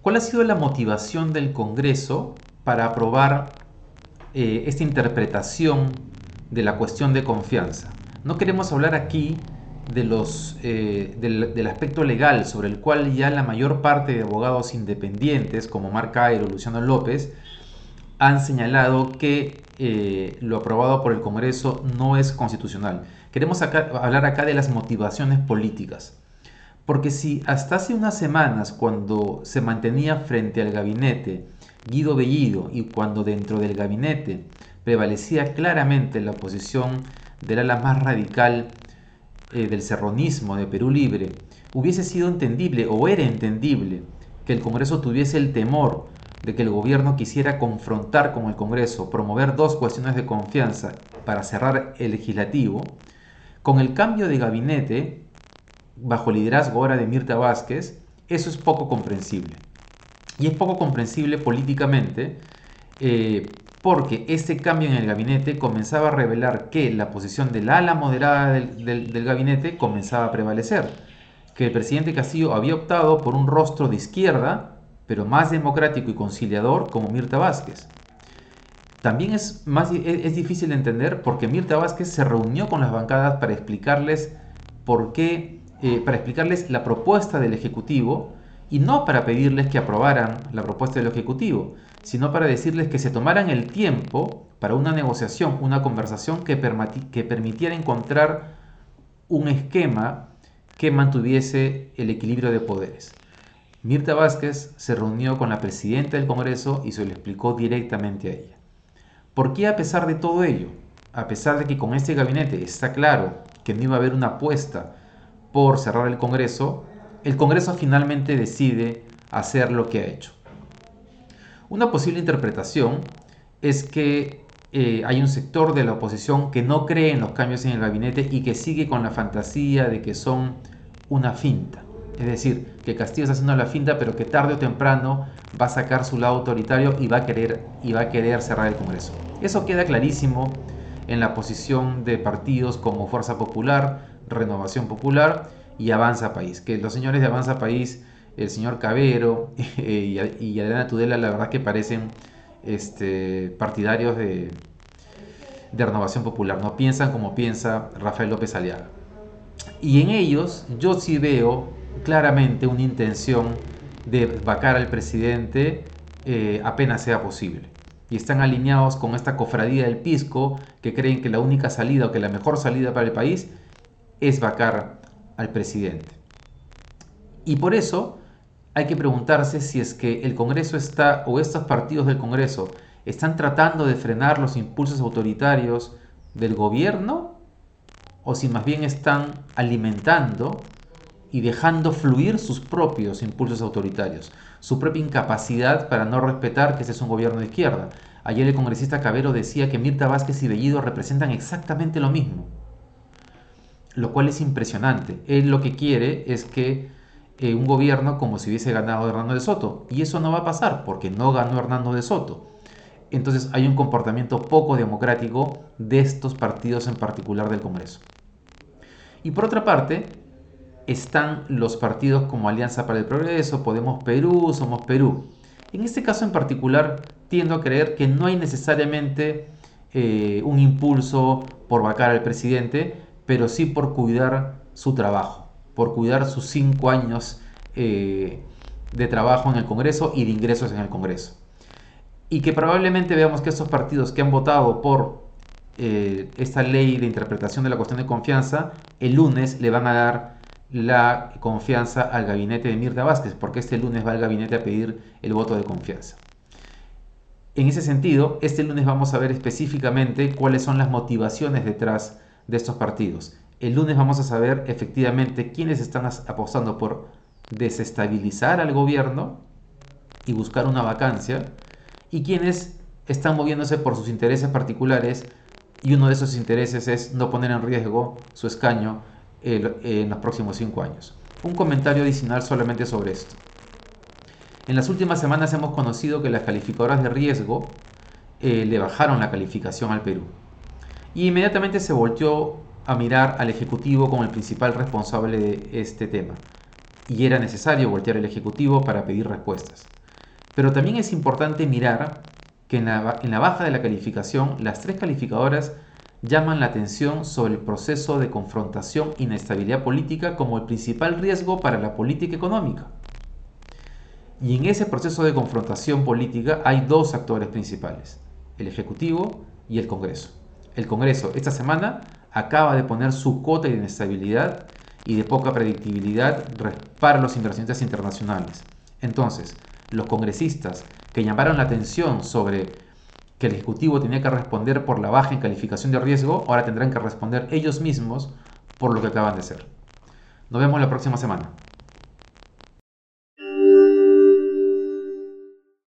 ¿Cuál ha sido la motivación del Congreso para aprobar eh, esta interpretación de la cuestión de confianza? No queremos hablar aquí de los, eh, del, aspecto legal sobre el cual ya la mayor parte de abogados independientes como Marc Cairo, Luciano López, han señalado que eh, lo aprobado por el Congreso no es constitucional. Queremos hablar acá de las motivaciones políticas. Porque si hasta hace unas semanas, cuando se mantenía frente al gabinete Guido Bellido y cuando dentro del gabinete prevalecía claramente la posición del ala más radical eh, del serronismo de Perú Libre, hubiese sido entendible o era entendible que el Congreso tuviese el temor de que el gobierno quisiera confrontar con el Congreso, promover dos cuestiones de confianza para cerrar el legislativo, con el cambio de gabinete, bajo el liderazgo ahora de Mirta Vázquez, eso es poco comprensible. Y es poco comprensible políticamente eh, porque este cambio en el gabinete comenzaba a revelar que la posición del ala moderada del gabinete comenzaba a prevalecer, que el presidente Castillo había optado por un rostro de izquierda pero más democrático y conciliador como Mirta Vázquez. También es, más, es difícil de entender porque Mirta Vázquez se reunió con las bancadas para explicarles por qué, eh, para explicarles la propuesta del Ejecutivo y no para pedirles que aprobaran la propuesta del Ejecutivo, sino para decirles que se tomaran el tiempo para una negociación, una conversación que, que permitiera encontrar un esquema que mantuviese el equilibrio de poderes. Mirta Vázquez se reunió con la presidenta del Congreso y se lo explicó directamente a ella. ¿Por qué a pesar de todo ello? A pesar de que con este gabinete está claro que no iba a haber una apuesta por cerrar el Congreso, el Congreso finalmente decide hacer lo que ha hecho. Una posible interpretación es que eh, hay un sector de la oposición que no cree en los cambios en el gabinete y que sigue con la fantasía de que son una finta. Es decir, que Castillo está haciendo la finta, pero que tarde o temprano va a sacar su lado autoritario y va a querer, y va a querer cerrar el Congreso. Eso queda clarísimo en la posición de partidos como Fuerza Popular, Renovación Popular y Avanza País. Que los señores de Avanza País, el señor Cabero y, Adriana Tudela, la verdad que parecen este, partidarios de, de Renovación Popular. No piensan como piensa Rafael López Aliaga. Y en ellos yo sí veo claramente una intención de vacar al presidente eh, apenas sea posible. Y están alineados con esta cofradía del Pisco que creen que la única salida o que la mejor salida para el país es vacar al presidente. Y por eso hay que preguntarse si es que el Congreso está, o estos partidos del Congreso, están tratando de frenar los impulsos autoritarios del gobierno o si más bien están alimentando y dejando fluir sus propios impulsos autoritarios, su propia incapacidad para no respetar que ese es un gobierno de izquierda. Ayer el congresista Cabero decía que Mirta Vázquez y Bellido representan exactamente lo mismo, lo cual es impresionante. Él lo que quiere es que eh, un gobierno como si hubiese ganado Hernando de Soto, y eso no va a pasar porque no ganó Hernando de Soto. Entonces hay un comportamiento poco democrático de estos partidos en particular del Congreso. Y por otra parte, están los partidos como Alianza para el Progreso, Podemos Perú, Somos Perú. En este caso en particular, tiendo a creer que no hay necesariamente eh, un impulso por vacar al presidente, pero sí por cuidar su trabajo, por cuidar sus cinco años eh, de trabajo en el Congreso y de ingresos en el Congreso. Y que probablemente veamos que estos partidos que han votado por eh, esta ley de interpretación de la cuestión de confianza, el lunes le van a dar la confianza al gabinete de Mirta Vázquez, porque este lunes va al gabinete a pedir el voto de confianza. En ese sentido, este lunes vamos a ver específicamente cuáles son las motivaciones detrás de estos partidos. El lunes vamos a saber efectivamente quiénes están apostando por desestabilizar al gobierno y buscar una vacancia y quiénes están moviéndose por sus intereses particulares y uno de esos intereses es no poner en riesgo su escaño en los próximos cinco años. Un comentario adicional solamente sobre esto. En las últimas semanas hemos conocido que las calificadoras de riesgo eh, le bajaron la calificación al Perú. y inmediatamente se volteó a mirar al Ejecutivo como el principal responsable de este tema. Y era necesario voltear al Ejecutivo para pedir respuestas. Pero también es importante mirar que en la, en la baja de la calificación, las tres calificadoras llaman la atención sobre el proceso de confrontación y inestabilidad política como el principal riesgo para la política económica. Y en ese proceso de confrontación política hay dos actores principales, el Ejecutivo y el Congreso. El Congreso esta semana acaba de poner su cuota de inestabilidad y de poca predictibilidad para los inversionistas internacionales. Entonces, los congresistas que llamaron la atención sobre que el Ejecutivo tenía que responder por la baja en calificación de riesgo, ahora tendrán que responder ellos mismos por lo que acaban de hacer. Nos vemos la próxima semana.